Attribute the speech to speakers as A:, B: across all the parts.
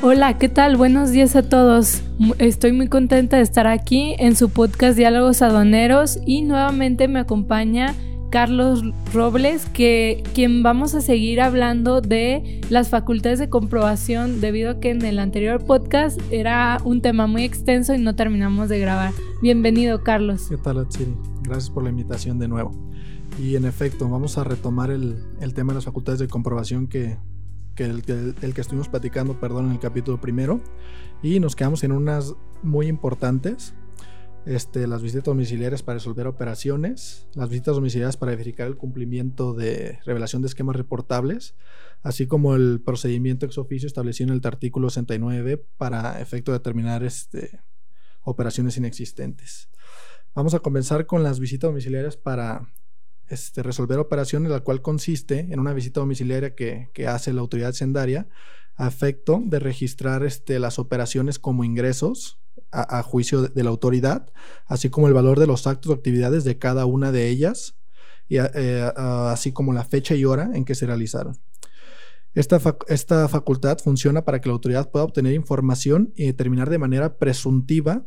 A: Hola, ¿qué tal? Buenos días a todos. Estoy muy contenta de estar aquí en su podcast Diálogos Adoneros y nuevamente me acompaña Carlos Robles, que quien vamos a seguir hablando de las facultades de comprobación debido a que en el anterior podcast era un tema muy extenso y no terminamos de grabar. Bienvenido, Carlos.
B: ¿Qué tal, Atsiri? Gracias por la invitación de nuevo. Y en efecto, vamos a retomar el, el tema de las facultades de comprobación que que el, que estuvimos platicando, perdón, en el capítulo primero. Y nos quedamos en unas muy importantes. Este, las visitas domiciliarias para resolver operaciones, las visitas domiciliarias para verificar el cumplimiento de revelación de esquemas reportables, así como el procedimiento ex oficio establecido en el artículo 69 para efecto de determinar este, operaciones inexistentes. Vamos a comenzar con las visitas domiciliarias para este, resolver operaciones, la cual consiste en una visita domiciliaria que, hace la autoridad sendaria a efecto de registrar este, las operaciones como ingresos a, juicio de, la autoridad, así como el valor de los actos o actividades de cada una de ellas, y eh, así como la fecha y hora en que se realizaron. Esta, esta facultad funciona para que la autoridad pueda obtener información y determinar de manera presuntiva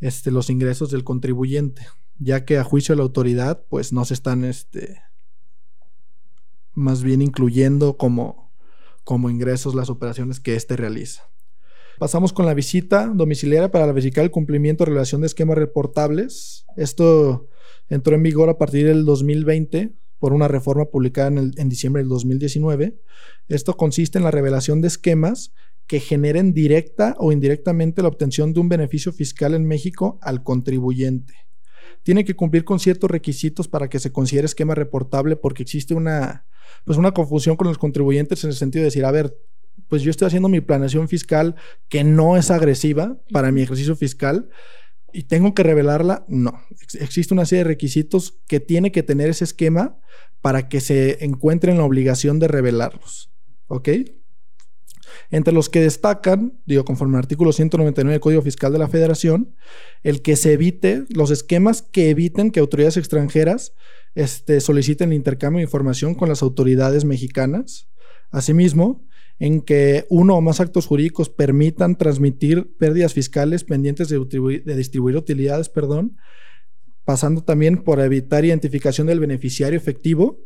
B: este, los ingresos del contribuyente ya que a juicio de la autoridad, pues no se están, este, más bien incluyendo como, como ingresos las operaciones que éste realiza. Pasamos con la visita domiciliaria para verificar el cumplimiento de relación de esquemas reportables. Esto entró en vigor a partir del 2020 por una reforma publicada en, en diciembre del 2019. Esto consiste en la revelación de esquemas que generen directa o indirectamente la obtención de un beneficio fiscal en México al contribuyente tiene que cumplir con ciertos requisitos para que se considere esquema reportable porque existe una, pues una confusión con los contribuyentes en el sentido de decir, a ver, pues yo estoy haciendo mi planeación fiscal que no es agresiva para mi ejercicio fiscal y tengo que revelarla. No, existe una serie de requisitos que tiene que tener ese esquema para que se encuentre en la obligación de revelarlos. ¿Ok? Entre los que destacan, digo, conforme al artículo 199 del Código Fiscal de la Federación, el que se evite los esquemas que eviten que autoridades extranjeras este, soliciten el intercambio de información con las autoridades mexicanas. Asimismo, en que uno o más actos jurídicos permitan transmitir pérdidas fiscales pendientes de distribuir, de distribuir utilidades, perdón, pasando también por evitar identificación del beneficiario efectivo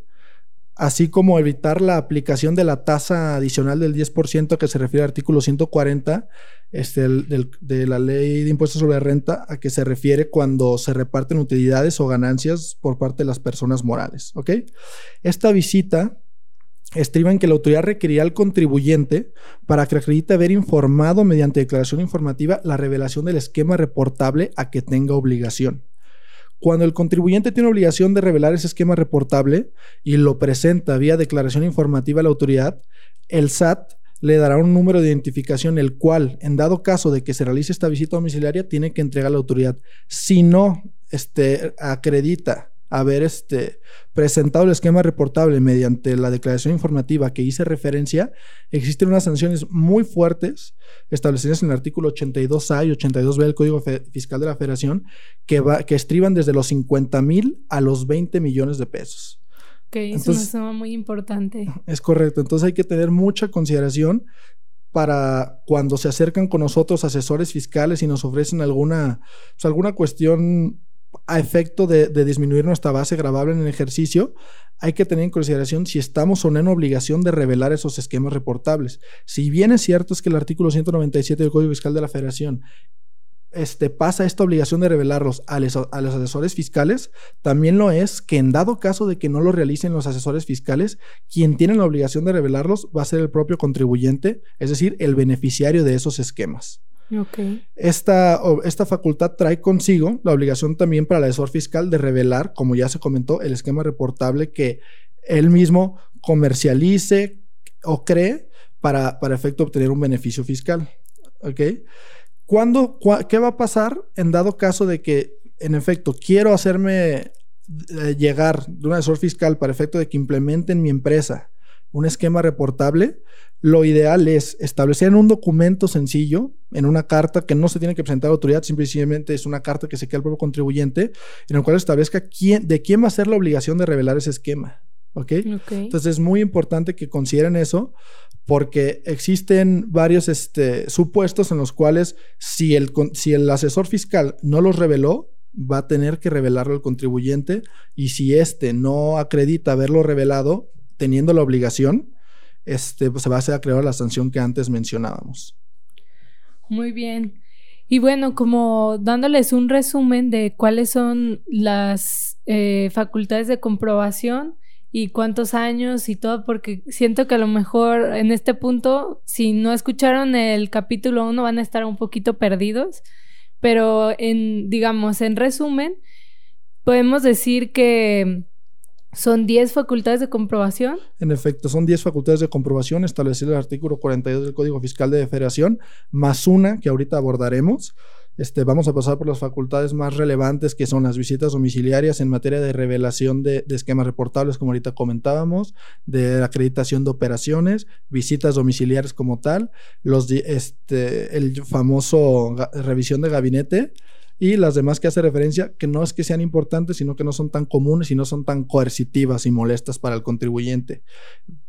B: así como evitar la aplicación de la tasa adicional del 10% que se refiere al artículo 140 este, de la ley de impuestos sobre renta, a que se refiere cuando se reparten utilidades o ganancias por parte de las personas morales. ¿ok? Esta visita estriba en que la autoridad requerirá al contribuyente para que acredite haber informado mediante declaración informativa la revelación del esquema reportable a que tenga obligación. Cuando el contribuyente tiene obligación de revelar ese esquema reportable y lo presenta vía declaración informativa a la autoridad, el SAT le dará un número de identificación, el cual, en dado caso de que se realice esta visita domiciliaria, tiene que entregar a la autoridad. Si no este, acredita haber este, presentado el esquema reportable mediante la declaración informativa que hice referencia, existen unas sanciones muy fuertes establecidas en el artículo 82A y 82B del Código Fiscal de la Federación que, va, que estriban desde los 50 mil a los 20 millones de pesos.
A: Ok, es una suma muy importante.
B: Es correcto, entonces hay que tener mucha consideración para cuando se acercan con nosotros asesores fiscales y nos ofrecen alguna, pues, alguna cuestión a efecto de, disminuir nuestra base grabable en el ejercicio, hay que tener en consideración si estamos o no en obligación de revelar esos esquemas reportables. Si bien es cierto es que el artículo 197 del Código Fiscal de la Federación este, pasa esta obligación de revelarlos a a los, asesores fiscales, también lo es que en dado caso de que no lo realicen los asesores fiscales, quien tiene la obligación de revelarlos va a ser el propio contribuyente, es decir, el beneficiario de esos esquemas. Esta, esta facultad trae consigo la obligación también para el asesor fiscal de revelar, como ya se comentó, el esquema reportable que él mismo comercialice o cree para, para efecto obtener un beneficio fiscal. ¿Ok? ¿Cuándo, ¿Qué va a pasar en dado caso de que, en efecto, quiero hacerme eh, llegar de un asesor fiscal para efecto de que implementen mi empresa un esquema reportable? Lo ideal es establecer en un documento sencillo, en una carta que no se tiene que presentar a la autoridad, simplemente es una carta que se queda al propio contribuyente, en el cual establezca quién, de quién va a ser la obligación de revelar ese esquema. ¿ok? Entonces es muy importante que consideren eso porque existen varios este, supuestos en los cuales si el, si el asesor fiscal no los reveló, va a tener que revelarlo al contribuyente y si éste no acredita haberlo revelado, teniendo la obligación, este, pues se va a hacer acreedor la sanción que antes mencionábamos.
A: Muy bien. Y bueno, como dándoles un resumen de cuáles son las eh, facultades de comprobación y cuántos años y todo, porque siento que a lo mejor en este punto, si no escucharon el capítulo 1, van a estar un poquito perdidos, pero en, digamos, en resumen, podemos decir que ¿Son 10 facultades de comprobación?
B: En efecto, son 10 facultades de comprobación establecidas en el artículo 42 del Código Fiscal de Federación, más una que ahorita abordaremos. Este, vamos a pasar por las facultades más relevantes que son las visitas domiciliarias en materia de revelación de, esquemas reportables, como ahorita comentábamos, de acreditación de operaciones, visitas domiciliares como tal, los, este, el famoso revisión de gabinete, y las demás que hace referencia, que no es que sean importantes, sino que no son tan comunes y no son tan coercitivas y molestas para el contribuyente.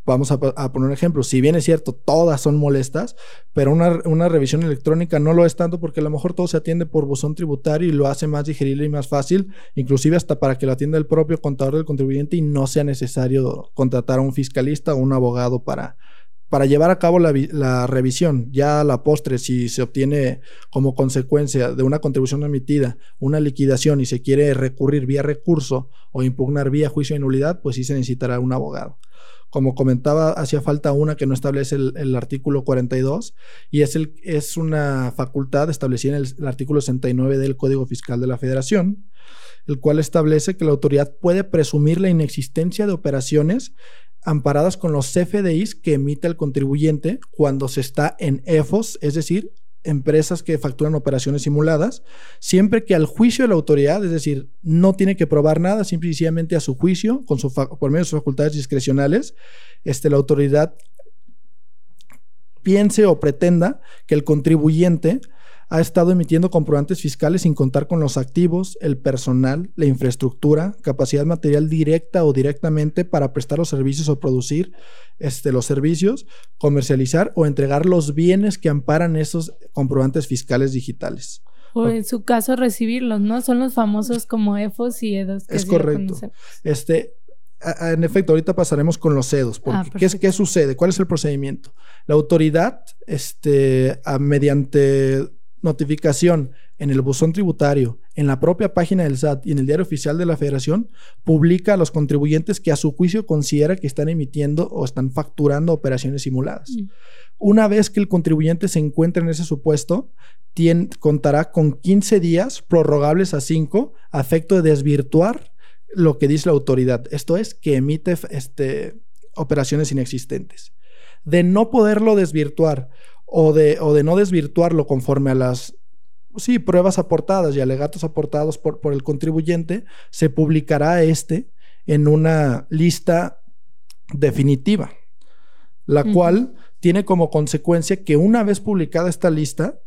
B: Vamos a, poner un ejemplo, si bien es cierto, todas son molestas, pero una, una, revisión electrónica no lo es tanto porque a lo mejor todo se atiende por buzón tributario y lo hace más digerible y más fácil, inclusive hasta para que lo atienda el propio contador del contribuyente y no sea necesario contratar a un fiscalista o un abogado para, para llevar a cabo la, revisión, ya la postre, si se obtiene como consecuencia de una contribución emitida una liquidación y se quiere recurrir vía recurso o impugnar vía juicio de nulidad, pues sí se necesitará un abogado. Como comentaba, hacía falta una que no establece el, artículo 42 y es, el, es una facultad establecida en el, artículo 69 del Código Fiscal de la Federación, el cual establece que la autoridad puede presumir la inexistencia de operaciones amparadas con los CFDIs que emite el contribuyente cuando se está en EFOS, es decir, empresas que facturan operaciones simuladas, siempre que al juicio de la autoridad, es decir, no tiene que probar nada, simplemente a su juicio, con por medio de sus facultades discrecionales, este, la autoridad piense o pretenda que el contribuyente ha estado emitiendo comprobantes fiscales sin contar con los activos, el personal, la infraestructura, capacidad material directa o directamente para prestar los servicios o producir este, los servicios, comercializar o entregar los bienes que amparan esos comprobantes fiscales digitales.
A: O en su caso recibirlos, ¿no? Son los famosos como EFOS y EDOS.
B: es correcto. Este, en efecto, ahorita pasaremos con los EDOS. Porque, ah, ¿qué, ¿qué, sucede? ¿Cuál es el procedimiento? La autoridad, este, mediante notificación en el buzón tributario, en la propia página del SAT y en el diario oficial de la Federación, publica a los contribuyentes que a su juicio considera que están emitiendo o están facturando operaciones simuladas. Mm. Una vez que el contribuyente se encuentre en ese supuesto, contará con 15 días prorrogables a 5 a efecto de desvirtuar lo que dice la autoridad. Esto es que emite este, operaciones inexistentes. De no poderlo desvirtuar o de, o de no desvirtuarlo conforme a las sí, pruebas aportadas y alegatos aportados por, por el contribuyente, se publicará este en una lista definitiva, la cual tiene como consecuencia que una vez publicada esta lista,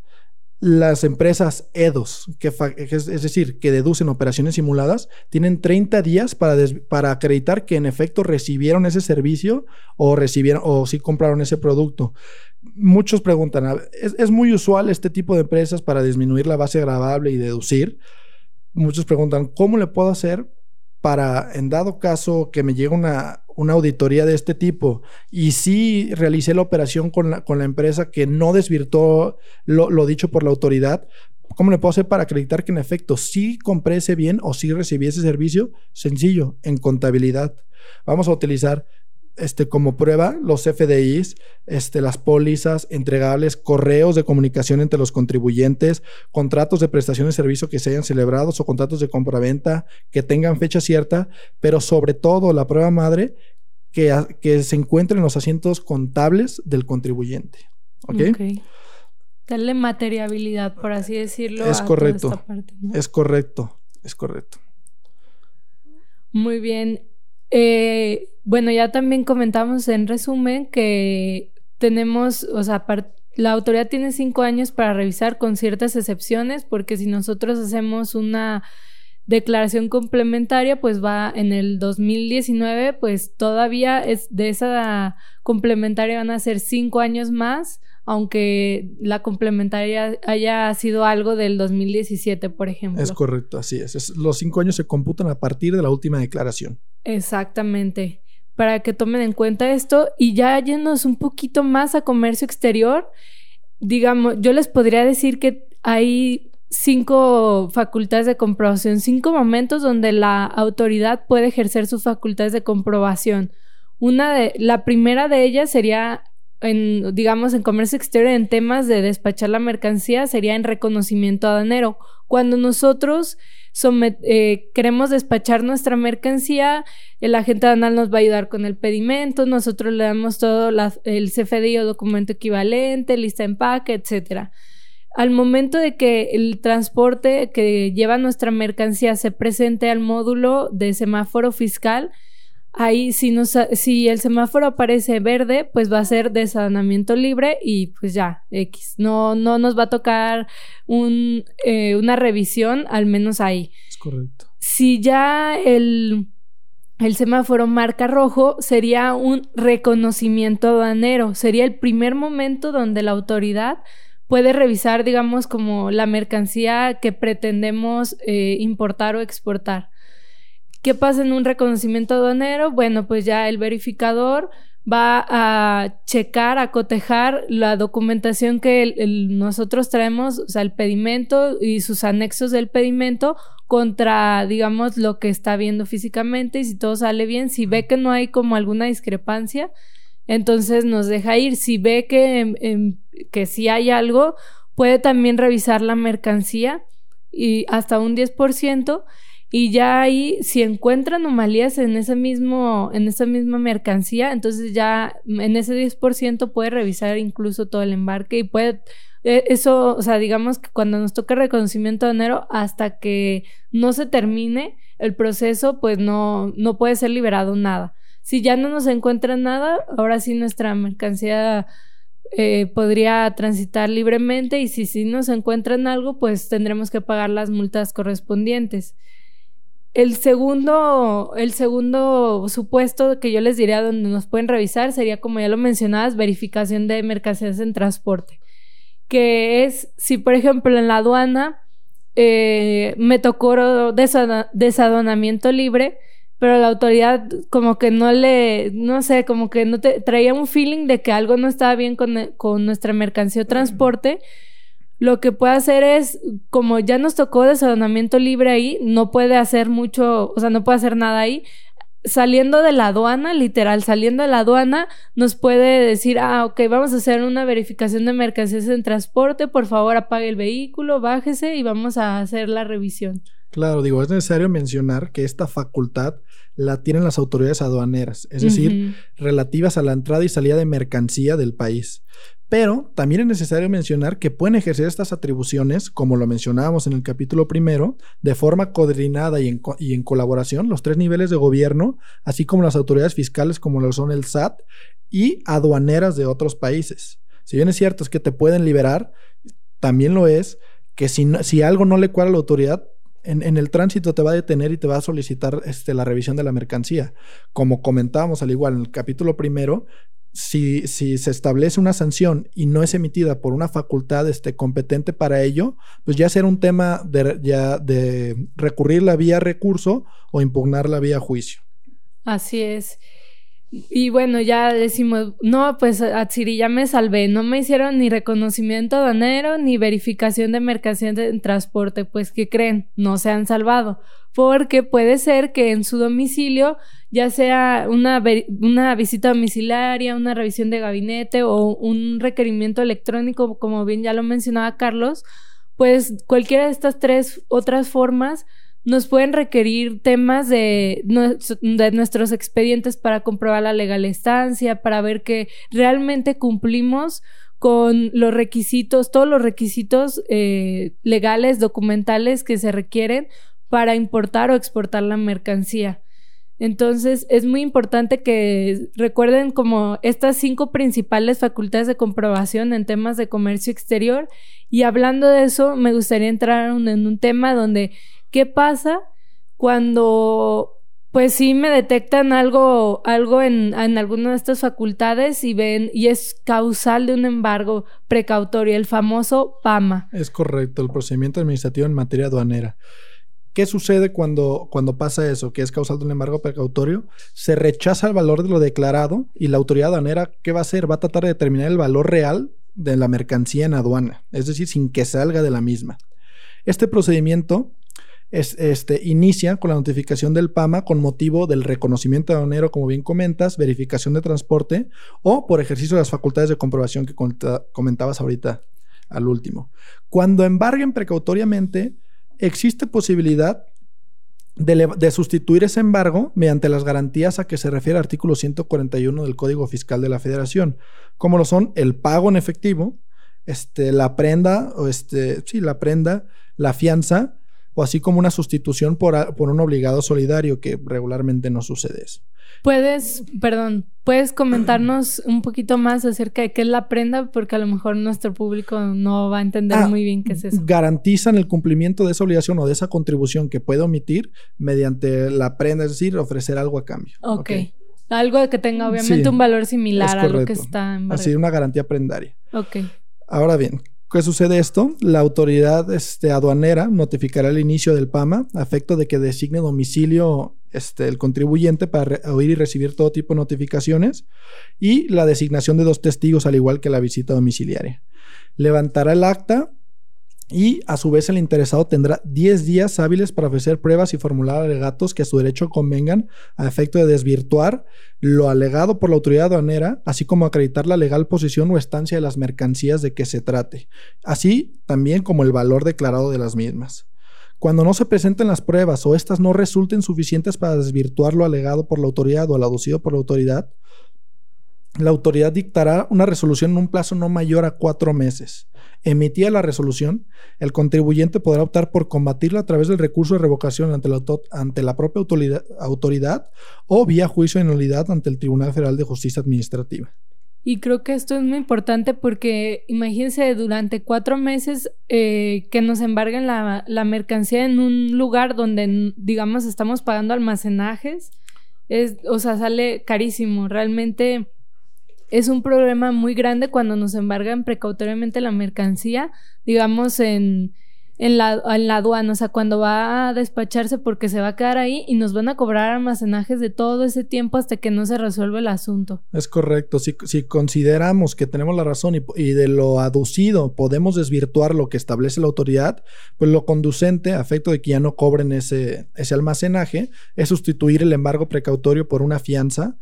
B: las empresas EDOS, que es, decir, que deducen operaciones simuladas, tienen 30 días para, para acreditar que en efecto recibieron ese servicio o recibieron o sí compraron ese producto. Muchos preguntan, ¿es, ¿es, muy usual este tipo de empresas para disminuir la base grabable y deducir? Muchos preguntan, ¿cómo le puedo hacer para, en dado caso que me llegue una, una auditoría de este tipo y si realicé la operación con la, con la empresa que no desvirtó lo, dicho por la autoridad, ¿cómo le puedo hacer para acreditar que en efecto sí compré ese bien o sí recibí ese servicio? Sencillo, en contabilidad. Vamos a utilizar este, como prueba los FDIs, este, las pólizas entregables, correos de comunicación entre los contribuyentes, contratos de prestación de servicio que se hayan celebrado o contratos de compraventa que tengan fecha cierta, pero sobre todo la prueba madre que, que se encuentre en los asientos contables del contribuyente. ¿Ok?
A: Darle materiabilidad, por así decirlo.
B: Es correcto. Es correcto. Es correcto.
A: Muy bien. Eh, bueno, ya también comentamos en resumen que tenemos, o sea, la autoridad tiene cinco años para revisar con ciertas excepciones, porque si nosotros hacemos una declaración complementaria pues va en el 2019, pues todavía es de esa complementaria van a ser cinco años más, aunque la complementaria haya sido algo del 2017, por ejemplo.
B: Es correcto, así es. los cinco años se computan a partir de la última declaración.
A: Exactamente. Para que tomen en cuenta esto y ya yéndonos un poquito más a comercio exterior, digamos, yo les podría decir que hay cinco facultades de comprobación, cinco momentos donde la autoridad puede ejercer sus facultades de comprobación. Una de, la primera de ellas sería en, digamos, en comercio exterior, en temas de despachar la mercancía, sería en reconocimiento aduanero. Cuando nosotros eh, queremos despachar nuestra mercancía, el agente aduanal nos va a ayudar con el pedimento, nosotros le damos todo el CFDI o documento equivalente, lista de empaque, etcétera al momento de que el transporte que lleva nuestra mercancía se presente al módulo de semáforo fiscal, ahí si, si el semáforo aparece verde, pues va a ser desadanamiento libre y pues ya, X. No, no nos va a tocar un, eh, una revisión, al menos ahí.
B: Es correcto.
A: Si ya el, el semáforo marca rojo, sería un reconocimiento aduanero. Sería el primer momento donde la autoridad puede revisar, digamos, como la mercancía que pretendemos eh, importar o exportar. ¿Qué pasa en un reconocimiento aduanero? Bueno, pues ya el verificador va a checar, a cotejar la documentación que nosotros traemos, o sea, el pedimento y sus anexos del pedimento contra, digamos, lo que está viendo físicamente y si todo sale bien, si ve que no hay como alguna discrepancia, entonces nos deja ir. Si ve que, que sí hay algo, puede también revisar la mercancía y hasta un 10% y ya ahí si encuentra anomalías en ese mismo en esa misma mercancía, entonces ya en ese 10% puede revisar incluso todo el embarque y puede e, eso, o sea, digamos que cuando nos toca reconocimiento de enero hasta que no se termine el proceso, pues no no puede ser liberado nada. Si ya no nos encuentran nada, ahora sí nuestra mercancía eh, podría transitar libremente y si sí nos encuentran algo, pues tendremos que pagar las multas correspondientes. El segundo, el segundo supuesto que yo les diría donde nos pueden revisar sería, como ya lo mencionabas, verificación de mercancías en transporte. Que es, si por ejemplo en la aduana eh, me tocó desadonamiento libre, pero la autoridad como que no le, no sé, como que no te traía un feeling de que algo no estaba bien con, con nuestra mercancía o transporte. Lo que puede hacer es, como ya nos tocó desadonamiento libre ahí, no puede hacer mucho, o sea, no puede hacer nada ahí. Saliendo de la aduana, literal, saliendo de la aduana, nos puede decir, ah, ok, vamos a hacer una verificación de mercancías en transporte, por favor apague el vehículo, bájese y vamos a hacer la revisión.
B: Claro, digo, es necesario mencionar que esta facultad la tienen las autoridades aduaneras, es decir, relativas a la entrada y salida de mercancía del país. Pero también es necesario mencionar que pueden ejercer estas atribuciones, como lo mencionábamos en el capítulo primero, de forma coordinada y en, y en colaboración, los tres niveles de gobierno, así como las autoridades fiscales como lo son el SAT y aduaneras de otros países. Si bien es cierto es que te pueden liberar, también lo es que si, si algo no le cuadra a la autoridad, en, el tránsito te va a detener y te va a solicitar este, la revisión de la mercancía. Como comentábamos al igual en el capítulo primero, si, si, se establece una sanción y no es emitida por una facultad este, competente para ello, pues ya será un tema de, ya de recurrir la vía recurso o impugnar la vía juicio.
A: Así es. Y bueno, ya decimos, no, pues Atsiri ya me salvé, no me hicieron ni reconocimiento aduanero ni verificación de mercancía en transporte, pues ¿qué creen? No se han salvado, porque puede ser que en su domicilio, ya sea una, una visita domiciliaria, una revisión de gabinete o un requerimiento electrónico, como bien ya lo mencionaba Carlos, pues cualquiera de estas tres otras formas nos pueden requerir temas de, de, nuestros expedientes para comprobar la legal estancia, para ver que realmente cumplimos con los requisitos, todos los requisitos eh, legales, documentales que se requieren para importar o exportar la mercancía. Entonces, es muy importante que recuerden como estas cinco principales facultades de comprobación en temas de comercio exterior. Y hablando de eso, me gustaría entrar en un tema donde ¿Qué pasa cuando pues sí me detectan algo, algo en, en alguna de estas facultades y ven, y es causal de un embargo precautorio, el famoso PAMA.
B: Es correcto, el procedimiento administrativo en materia aduanera. ¿Qué sucede cuando, cuando pasa eso, que es causal de un embargo precautorio? Se rechaza el valor de lo declarado y la autoridad aduanera, ¿qué va a hacer? Va a tratar de determinar el valor real de la mercancía en aduana, es decir, sin que salga de la misma. Este procedimiento este, inicia con la notificación del PAMA con motivo del reconocimiento aduanero, como bien comentas, verificación de transporte o por ejercicio de las facultades de comprobación que comentabas ahorita al último. Cuando embarguen precautoriamente, existe posibilidad de, de, sustituir ese embargo mediante las garantías a que se refiere el artículo 141 del Código Fiscal de la Federación, como lo son el pago en efectivo, este, la prenda, o este, sí, la prenda, la fianza o así como una sustitución por, por un obligado solidario, que regularmente no sucede eso.
A: Puedes, perdón, puedes comentarnos un poquito más acerca de qué es la prenda, porque a lo mejor nuestro público no va a entender ah, muy bien qué es eso.
B: Garantizan el cumplimiento de esa obligación o de esa contribución que puede omitir mediante la prenda, es decir, ofrecer algo a cambio.
A: Ok. Algo que tenga obviamente un valor similar a lo que está
B: en Así, una garantía prendaria.
A: Ok.
B: Ahora bien, ¿Qué sucede esto? La autoridad este, aduanera notificará el inicio del PAMA a efecto de que designe domicilio este, el contribuyente para oír y recibir todo tipo de notificaciones y la designación de dos testigos al igual que la visita domiciliaria. Levantará el acta y a su vez el interesado tendrá 10 días hábiles para ofrecer pruebas y formular alegatos que a su derecho convengan a efecto de desvirtuar lo alegado por la autoridad aduanera, así como acreditar la legal posición o estancia de las mercancías de que se trate, así también como el valor declarado de las mismas. Cuando no se presenten las pruebas o éstas no resulten suficientes para desvirtuar lo alegado por la autoridad o lo aducido por la autoridad, la autoridad dictará una resolución en un plazo no mayor a cuatro meses. Emitida la resolución, el contribuyente podrá optar por combatirla a través del recurso de revocación ante la, propia autoridad, o vía juicio de nulidad ante el Tribunal Federal de Justicia Administrativa.
A: Y creo que esto es muy importante porque imagínense durante cuatro meses eh, que nos embarguen la, la, mercancía en un lugar donde, digamos, estamos pagando almacenajes. Es, o sea, sale carísimo. Realmente es un problema muy grande cuando nos embargan precautoriamente la mercancía, digamos, en, en, la, en la aduana, o sea, cuando va a despacharse porque se va a quedar ahí y nos van a cobrar almacenajes de todo ese tiempo hasta que no se resuelve el asunto.
B: Es correcto, si, si consideramos que tenemos la razón y, y, de lo aducido podemos desvirtuar lo que establece la autoridad, pues lo conducente a efecto de que ya no cobren ese, ese almacenaje es sustituir el embargo precautorio por una fianza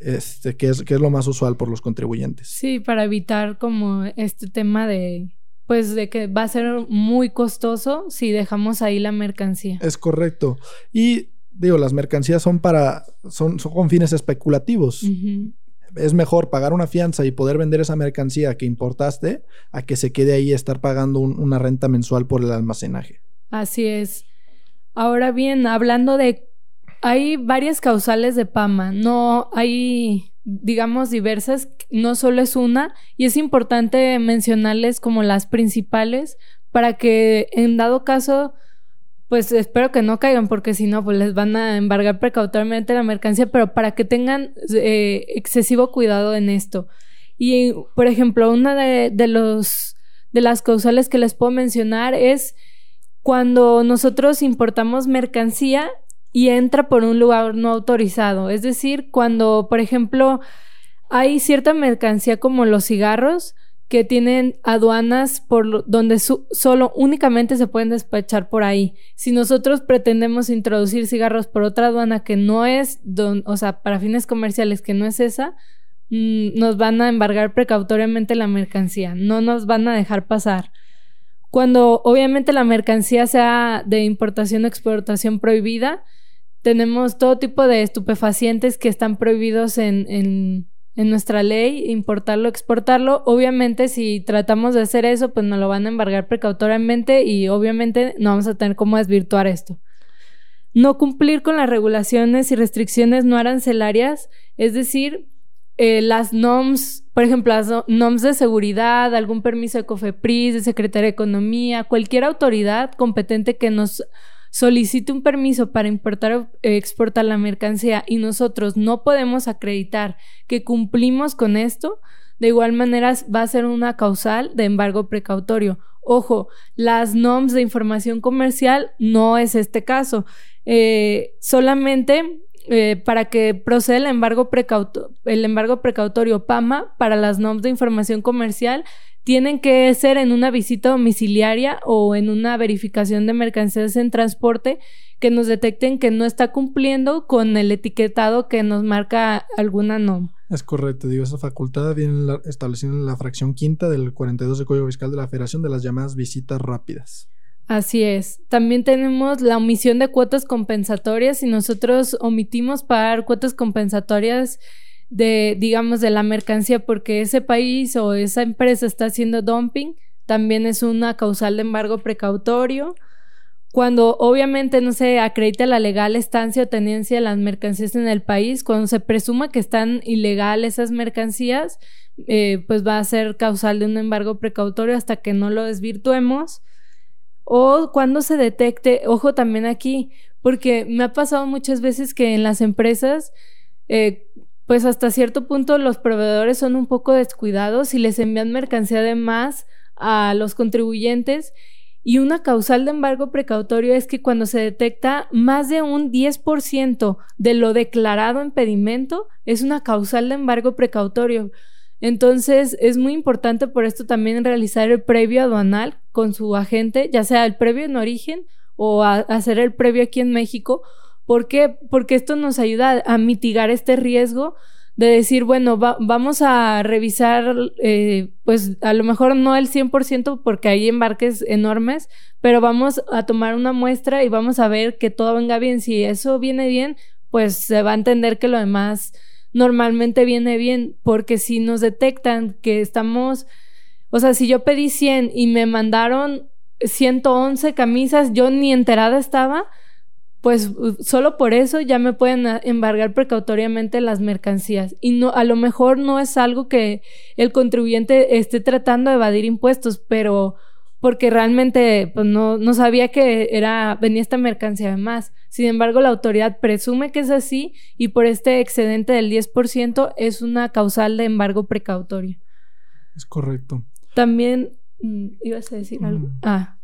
B: este, que, es, que es lo más usual por los contribuyentes.
A: Sí, para evitar como este tema de, pues de que va a ser muy costoso si dejamos ahí la mercancía.
B: Es correcto. Y digo, las mercancías son para, son, son con fines especulativos. Es mejor pagar una fianza y poder vender esa mercancía que importaste a que se quede ahí y estar pagando una renta mensual por el almacenaje.
A: Así es. Ahora bien, hablando de hay varias causales de PAMA, no hay, digamos, diversas, no solo es una, y es importante mencionarles como las principales para que en dado caso, pues espero que no caigan, porque si no, pues les van a embargar precautoriamente la mercancía, pero para que tengan eh, excesivo cuidado en esto. Y, por ejemplo, una de, de, los, de las causales que les puedo mencionar es cuando nosotros importamos mercancía y entra por un lugar no autorizado. Es decir, cuando, por ejemplo, hay cierta mercancía como los cigarros que tienen aduanas por donde solo únicamente se pueden despachar por ahí. Si nosotros pretendemos introducir cigarros por otra aduana que no es, o sea, para fines comerciales que no es esa, mm, nos van a embargar precautoriamente la mercancía, no nos van a dejar pasar. Cuando obviamente la mercancía sea de importación o exportación prohibida, tenemos todo tipo de estupefacientes que están prohibidos en, en, nuestra ley, importarlo, exportarlo. Obviamente, si tratamos de hacer eso, pues nos lo van a embargar precautoriamente y obviamente no vamos a tener cómo desvirtuar esto. No cumplir con las regulaciones y restricciones no arancelarias, es decir, eh, las NOMS, por ejemplo, las NOMS de seguridad, algún permiso de COFEPRIS, de Secretaría de Economía, cualquier autoridad competente que nos solicite un permiso para importar o exportar la mercancía y nosotros no podemos acreditar que cumplimos con esto, de igual manera va a ser una causal de embargo precautorio. Ojo, las NOMS de información comercial no es este caso. Eh, solamente eh, para que proceda el embargo, el embargo precautorio PAMA para las NOMS de información comercial tienen que ser en una visita domiciliaria o en una verificación de mercancías en transporte que nos detecten que no está cumpliendo con el etiquetado que nos marca alguna NOM.
B: Es correcto, digo, esa facultad viene establecida en la fracción quinta del 42 del Código Fiscal de la Federación de las llamadas visitas rápidas.
A: Así es. También tenemos la omisión de cuotas compensatorias. y nosotros omitimos pagar cuotas compensatorias de, digamos, de la mercancía porque ese país o esa empresa está haciendo dumping, también es una causal de embargo precautorio. Cuando obviamente no se acredita la legal estancia o tenencia de las mercancías en el país, cuando se presuma que están ilegales esas mercancías, eh, pues va a ser causal de un embargo precautorio hasta que no lo desvirtuemos. O cuando se detecte, ojo también aquí, porque me ha pasado muchas veces que en las empresas, eh, pues hasta cierto punto los proveedores son un poco descuidados y les envían mercancía de más a los contribuyentes y una causal de embargo precautorio es que cuando se detecta más de un 10% de lo declarado en pedimento, es una causal de embargo precautorio. Entonces, es muy importante por esto también realizar el previo aduanal con su agente, ya sea el previo en origen o hacer el previo aquí en México. ¿Por qué? Porque esto nos ayuda a mitigar este riesgo de decir, bueno, vamos a revisar, eh, pues a lo mejor no el 100% porque hay embarques enormes, pero vamos a tomar una muestra y vamos a ver que todo venga bien. Si eso viene bien, pues se va a entender que lo demás normalmente viene bien, porque si nos detectan que estamos, o sea, si yo pedí 100 y me mandaron 111 camisas, yo ni enterada estaba, pues solo por eso ya me pueden embargar precautoriamente las mercancías. Y no, a lo mejor no es algo que el contribuyente esté tratando de evadir impuestos, pero porque realmente pues, no, no sabía que era, venía esta mercancía de más. Sin embargo, la autoridad presume que es así y por este excedente del 10% es una causal de embargo precautorio.
B: Es correcto.
A: También, mm, ¿ibas a decir algo? Mm. Ah,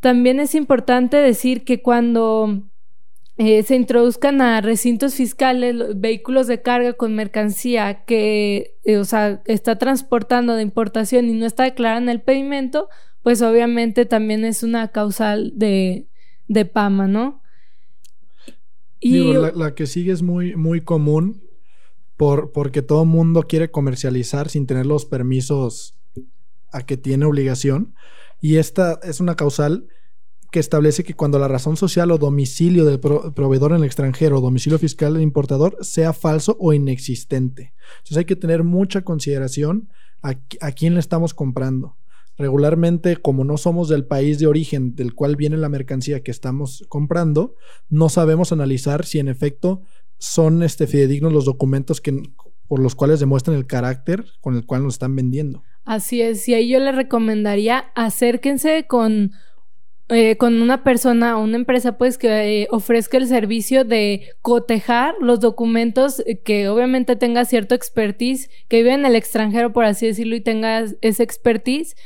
A: también es importante decir que cuando eh, se introduzcan a recintos fiscales vehículos de carga con mercancía que, eh, o sea, está transportando de importación y no está declarada en el pedimento, pues obviamente también es una causal de, de PAMA, ¿no?
B: Y la, que sigue es muy, muy común por, porque todo mundo quiere comercializar sin tener los permisos a que tiene obligación. Y esta es una causal que establece que cuando la razón social o domicilio del proveedor en el extranjero o domicilio fiscal del importador sea falso o inexistente. Entonces hay que tener mucha consideración a, a quién le estamos comprando regularmente como no somos del país de origen del cual viene la mercancía que estamos comprando, no sabemos analizar si en efecto son este, fidedignos los documentos que, por los cuales demuestran el carácter con el cual nos están vendiendo.
A: Así es, y ahí yo les recomendaría acérquense con, eh, con una persona o una empresa pues que eh, ofrezca el servicio de cotejar los documentos eh, que obviamente tenga cierto expertise, que vive en el extranjero por así decirlo y tenga ese expertise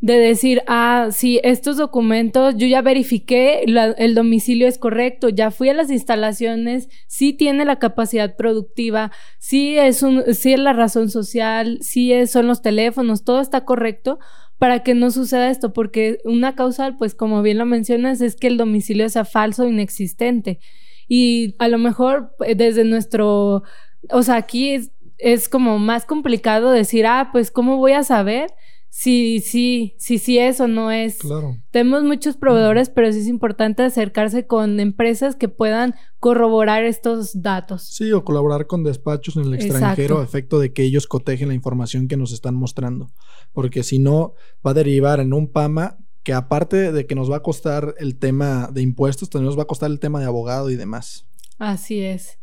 A: de decir, ah, sí, estos documentos, yo ya verifiqué, el domicilio es correcto, ya fui a las instalaciones, sí tiene la capacidad productiva, sí es, sí es la razón social, sí es, son los teléfonos, todo está correcto para que no suceda esto, porque una causal, pues como bien lo mencionas, es que el domicilio sea falso o inexistente. Y a lo mejor eh, desde nuestro, o sea, aquí es, es como más complicado decir, ah, pues ¿cómo voy a saber? Sí, sí, sí, sí es o no es.
B: Claro.
A: Tenemos muchos proveedores, pero sí es importante acercarse con empresas que puedan corroborar estos datos.
B: Sí, o colaborar con despachos en el extranjero a efecto de que ellos cotejen la información que nos están mostrando. Porque si no, va a derivar en un PAMA que aparte de que nos va a costar el tema de impuestos, también nos va a costar el tema de abogado y demás.
A: Así es.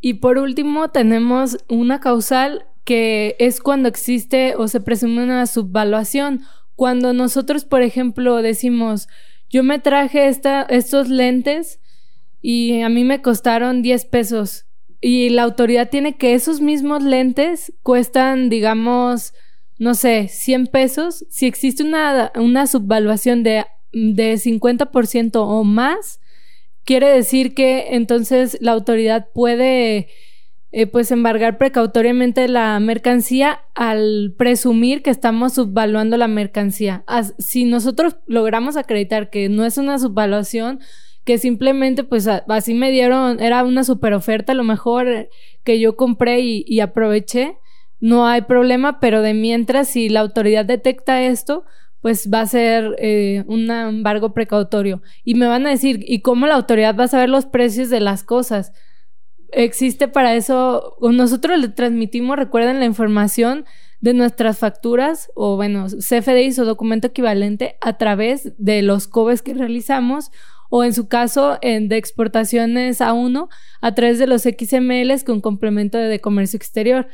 A: Y por último, tenemos una causal que es cuando existe o se presume una subvaluación. Cuando nosotros, por ejemplo, decimos, yo me traje esta, estos lentes y a mí me costaron 10 pesos. Y la autoridad tiene que esos mismos lentes cuestan, digamos, no sé, 100 pesos. Si existe una, una subvaluación de, de 50% o más, quiere decir que entonces la autoridad puede eh, pues embargar precautoriamente la mercancía al presumir que estamos subvaluando la mercancía. si nosotros logramos acreditar que no es una subvaluación, que simplemente pues así me dieron, era una super oferta, a lo mejor que yo compré y, aproveché, no hay problema, pero de mientras si la autoridad detecta esto, pues va a ser eh, un embargo precautorio. Y me van a decir, ¿y cómo la autoridad va a saber los precios de las cosas? Existe para eso, nosotros le transmitimos, recuerden, la información de nuestras facturas o, bueno, CFDIs o documento equivalente a través de los COBES que realizamos o en su caso de exportaciones a uno a través de los XMLs con complemento de comercio exterior.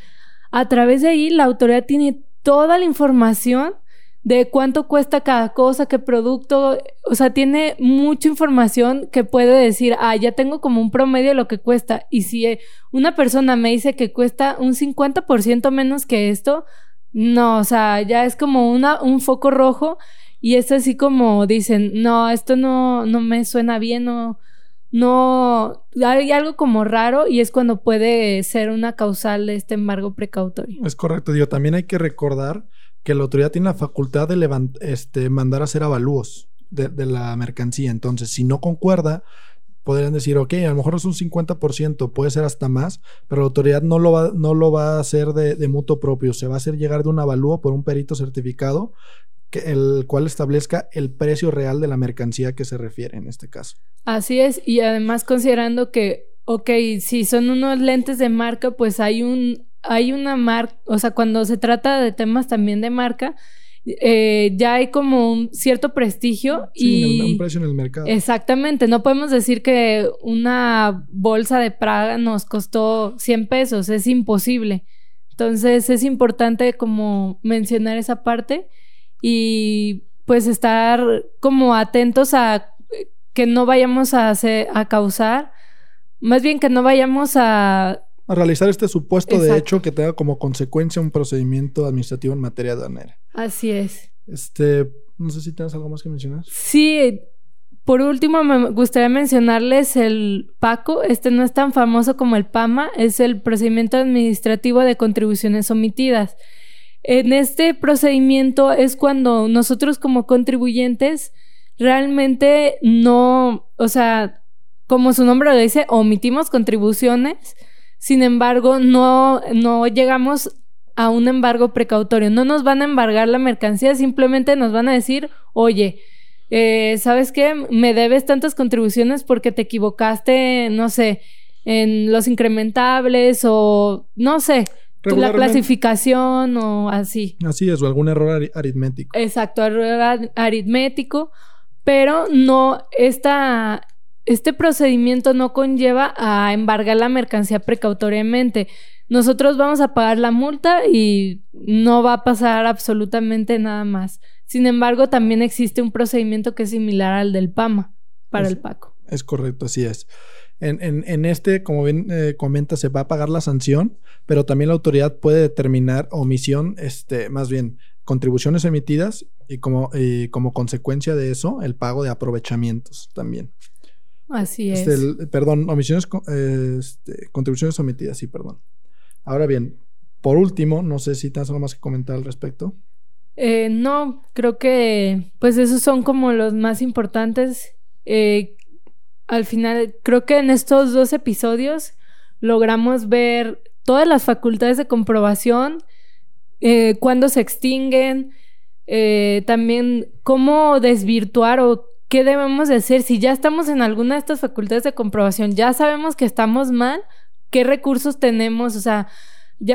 A: A través de ahí la autoridad tiene toda la información de cuánto cuesta cada cosa, qué producto, o sea, tiene mucha información que puede decir, ah, ya tengo como un promedio de lo que cuesta. Y si eh, una persona me dice que cuesta un 50% menos que esto, no, o sea, ya es como una, un foco rojo y es así como dicen, no, esto no, no me suena bien, no, hay algo como raro y es cuando puede ser una causal de este embargo precautorio.
B: Es correcto, digo, también hay que recordar que la autoridad tiene la facultad de este, mandar a hacer avalúos de, la mercancía. Entonces, si no concuerda, podrían decir, ok, a lo mejor es un 50%, puede ser hasta más, pero la autoridad no lo va, no lo va a hacer de, de mutuo propio, se va a hacer llegar de un avalúo por un perito certificado, que, el cual establezca el precio real de la mercancía que se refiere en este caso.
A: Así es, y además considerando que, ok, si son unos lentes de marca, pues hay un hay una marca, o sea, cuando se trata de temas también de marca, eh, ya hay como un cierto prestigio
B: y un precio en el mercado.
A: Exactamente, no podemos decir que una bolsa de Praga nos costó 100 pesos, es imposible. Entonces es importante como mencionar esa parte y pues estar como atentos a que no vayamos a, hacer, a causar, más bien que no vayamos a
B: a realizar este supuesto de hecho que tenga como consecuencia un procedimiento administrativo en materia aduanera.
A: Así es.
B: Este, no sé si tienes algo más que mencionar.
A: Sí, por último me gustaría mencionarles el PACO. Este no es tan famoso como el PAMA, es el procedimiento administrativo de contribuciones omitidas. En este procedimiento es cuando nosotros como contribuyentes realmente no, o sea, como su nombre lo dice, omitimos contribuciones sin embargo, no, no llegamos a un embargo precautorio. No nos van a embargar la mercancía, simplemente nos van a decir, oye, eh, ¿sabes qué? Me debes tantas contribuciones porque te equivocaste, no sé, en los incrementables o no sé, la clasificación o así.
B: Así es, o algún error aritmético.
A: Exacto, error aritmético, pero no esta este procedimiento no conlleva a embargar la mercancía precautoriamente. Nosotros vamos a pagar la multa y no va a pasar absolutamente nada más. Sin embargo, también existe un procedimiento que es similar al del PAMA para el PACO.
B: Es correcto, así es. En, este, como bien eh, comenta, se va a pagar la sanción, pero también la autoridad puede determinar omisión, este, más bien, contribuciones emitidas y como, y como consecuencia de eso, el pago de aprovechamientos también.
A: Así
B: este, es. perdón, omisiones, este, contribuciones omitidas, sí, perdón. Ahora bien, por último, no sé si tienes algo más que comentar al respecto.
A: Eh, no, creo que pues esos son como los más importantes. Eh, al final, creo que en estos dos episodios logramos ver todas las facultades de comprobación, eh, cuándo se extinguen, también cómo desvirtuar o ¿qué debemos de hacer? Si ya estamos en alguna de estas facultades de comprobación, ya sabemos que estamos mal, ¿qué recursos tenemos? O sea,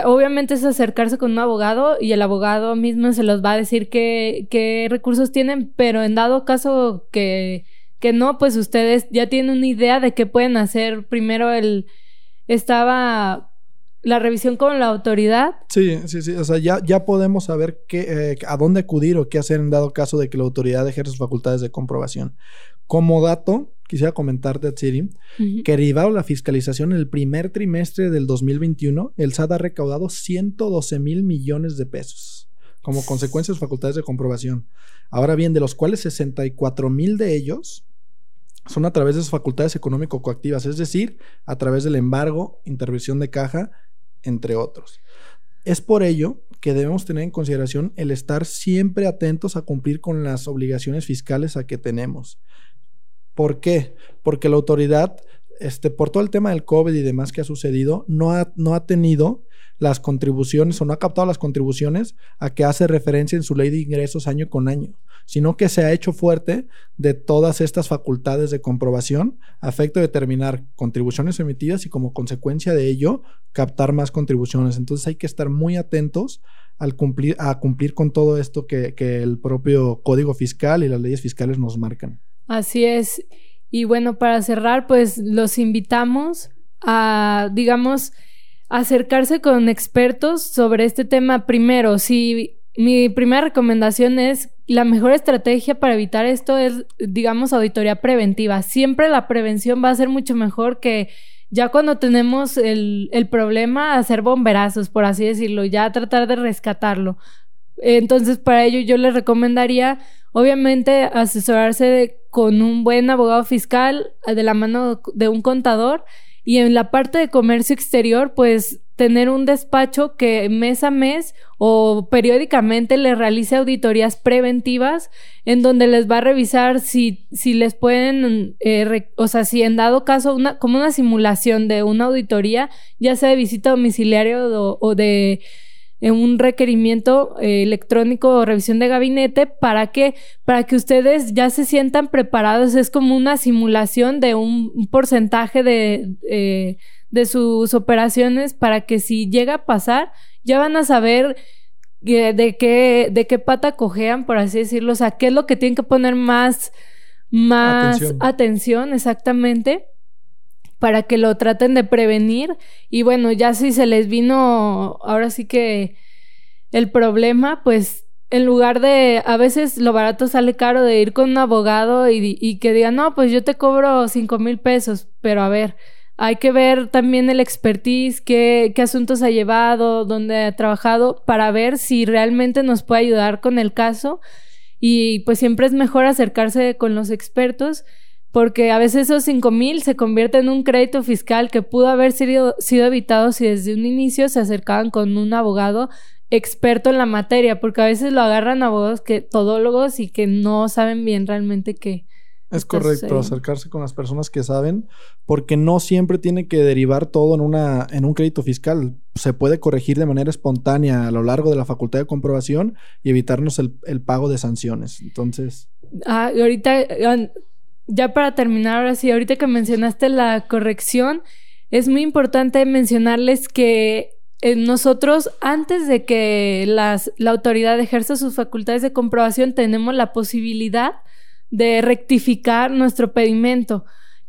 A: obviamente es acercarse con un abogado y el abogado mismo se los va a decir qué, qué recursos tienen, pero en dado caso que, que no, pues ustedes ya tienen una idea de qué pueden hacer. Primero el estaba la revisión con la autoridad.
B: Sí, sí, sí. O sea, ya, ya podemos saber qué, eh, a dónde acudir o qué hacer en dado caso de que la autoridad ejerza sus facultades de comprobación. Como dato, quisiera comentarte, Tsiri, que derivado la fiscalización en el primer trimestre del 2021, el SAT ha recaudado 112 mil millones de pesos como consecuencia de sus facultades de comprobación. Ahora bien, de los cuales 64 mil de ellos son a través de sus facultades económico-coactivas, es decir, a través del embargo, intervención de caja, entre otros. Es por ello que debemos tener en consideración el estar siempre atentos a cumplir con las obligaciones fiscales a que tenemos. ¿Por qué? Porque la autoridad, este, por todo el tema del COVID y demás que ha sucedido, no ha, no ha tenido las contribuciones o no ha captado las contribuciones a que hace referencia en su ley de ingresos año con año, sino que se ha hecho fuerte de todas estas facultades de comprobación a determinar contribuciones emitidas y como consecuencia de ello captar más contribuciones. Entonces hay que estar muy atentos al cumplir, a cumplir con todo esto que, que el propio código fiscal y las leyes fiscales nos marcan.
A: Así es. Y bueno, para cerrar, pues los invitamos a, digamos, acercarse con expertos sobre este tema primero. Si mi primera recomendación es la mejor estrategia para evitar esto es, digamos, auditoría preventiva. Siempre la prevención va a ser mucho mejor que ya cuando tenemos el, el problema, hacer bomberazos, por así decirlo, ya tratar de rescatarlo. Entonces, para ello yo les recomendaría, obviamente, asesorarse con un buen abogado fiscal de la mano de un contador y en la parte de comercio exterior, pues tener un despacho que mes a mes o periódicamente le realice auditorías preventivas en donde les va a revisar si, si les pueden, eh, o sea, si en dado caso, una, como una simulación de una auditoría, ya sea de visita domiciliaria o de un requerimiento eh, electrónico o revisión de gabinete para que para que ustedes ya se sientan preparados. Es como una simulación de un, porcentaje de, eh, de sus operaciones para que si llega a pasar ya van a saber de qué de qué pata cojean por así decirlo. O sea qué es lo que tienen que poner más más atención exactamente para que lo traten de prevenir. Y bueno, ya si se les vino ahora sí que el problema, pues en lugar de, a veces lo barato sale caro de ir con un abogado y, que diga, no, pues yo te cobro cinco mil pesos, pero a ver, hay que ver también el expertise, qué, qué asuntos ha llevado, dónde ha trabajado, para ver si realmente nos puede ayudar con el caso. Y pues siempre es mejor acercarse con los expertos porque a veces esos 5 mil se convierten en un crédito fiscal que pudo haber sido, sido evitado si desde un inicio se acercaban con un abogado experto en la materia, porque a veces lo agarran abogados que todólogos y que no saben bien realmente qué.
B: Es correcto, acercarse con las personas que saben, porque no siempre tiene que derivar todo en, una, en un crédito fiscal. Se puede corregir de manera espontánea a lo largo de la facultad de comprobación y evitarnos el, el pago de sanciones. Entonces.
A: Ah, y ahorita ya para terminar, ahora sí, ahorita que mencionaste la corrección, es muy importante mencionarles que eh, nosotros, antes de que la autoridad ejerza sus facultades de comprobación, tenemos la posibilidad de rectificar nuestro pedimento.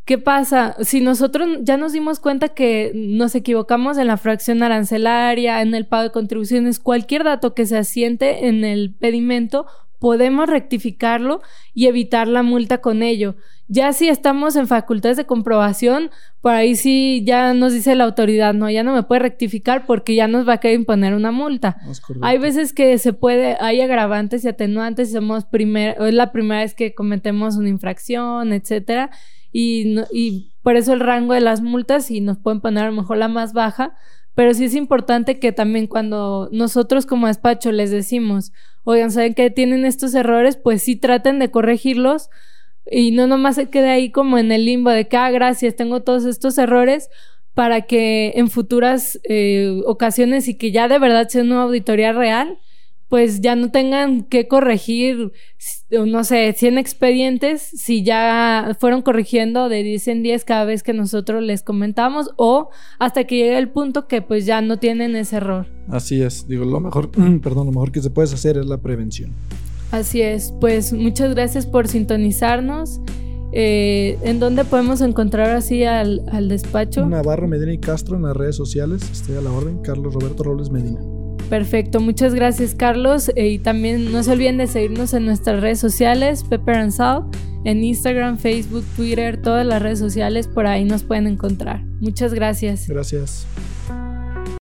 A: ¿Qué pasa? Si nosotros ya nos dimos cuenta que nos equivocamos en la fracción arancelaria, en el pago de contribuciones, cualquier dato que se asiente en el pedimento, podemos rectificarlo y evitar la multa con ello. Ya si estamos en facultades de comprobación, por ahí sí ya nos dice la autoridad, no, ya no me puede rectificar porque ya nos va a querer imponer una multa. hay veces que se puede, hay agravantes y atenuantes, somos primer, es la primera vez que cometemos una infracción, etcétera, y, y por eso el rango de las multas y nos pueden poner a lo mejor la más baja, pero sí es importante que también cuando nosotros como despacho les decimos, oigan, ¿saben que tienen estos errores? Pues sí traten de corregirlos y no nomás se quede ahí como en el limbo de que, ah, gracias, tengo todos estos errores para que en futuras eh, ocasiones y que ya de verdad sea una auditoría real, pues ya no tengan que corregir, no sé, 100 expedientes si ya fueron corrigiendo de 10 en 10 cada vez que nosotros les comentamos o hasta que llegue el punto que pues ya no tienen ese error.
B: Así es, digo, lo mejor, perdón, lo mejor que se puede hacer es la prevención.
A: Así es, pues muchas gracias por sintonizarnos. Eh, ¿En dónde podemos encontrar así al, al despacho?
B: Navarro, Medina y Castro en las redes sociales. Estoy a la orden. Carlos Roberto Robles Medina.
A: Perfecto, muchas gracias Carlos. Eh, y también no se olviden de seguirnos en nuestras redes sociales, Pepper and Salt, en Instagram, Facebook, Twitter, todas las redes sociales, por ahí nos pueden encontrar. Muchas gracias.
B: Gracias.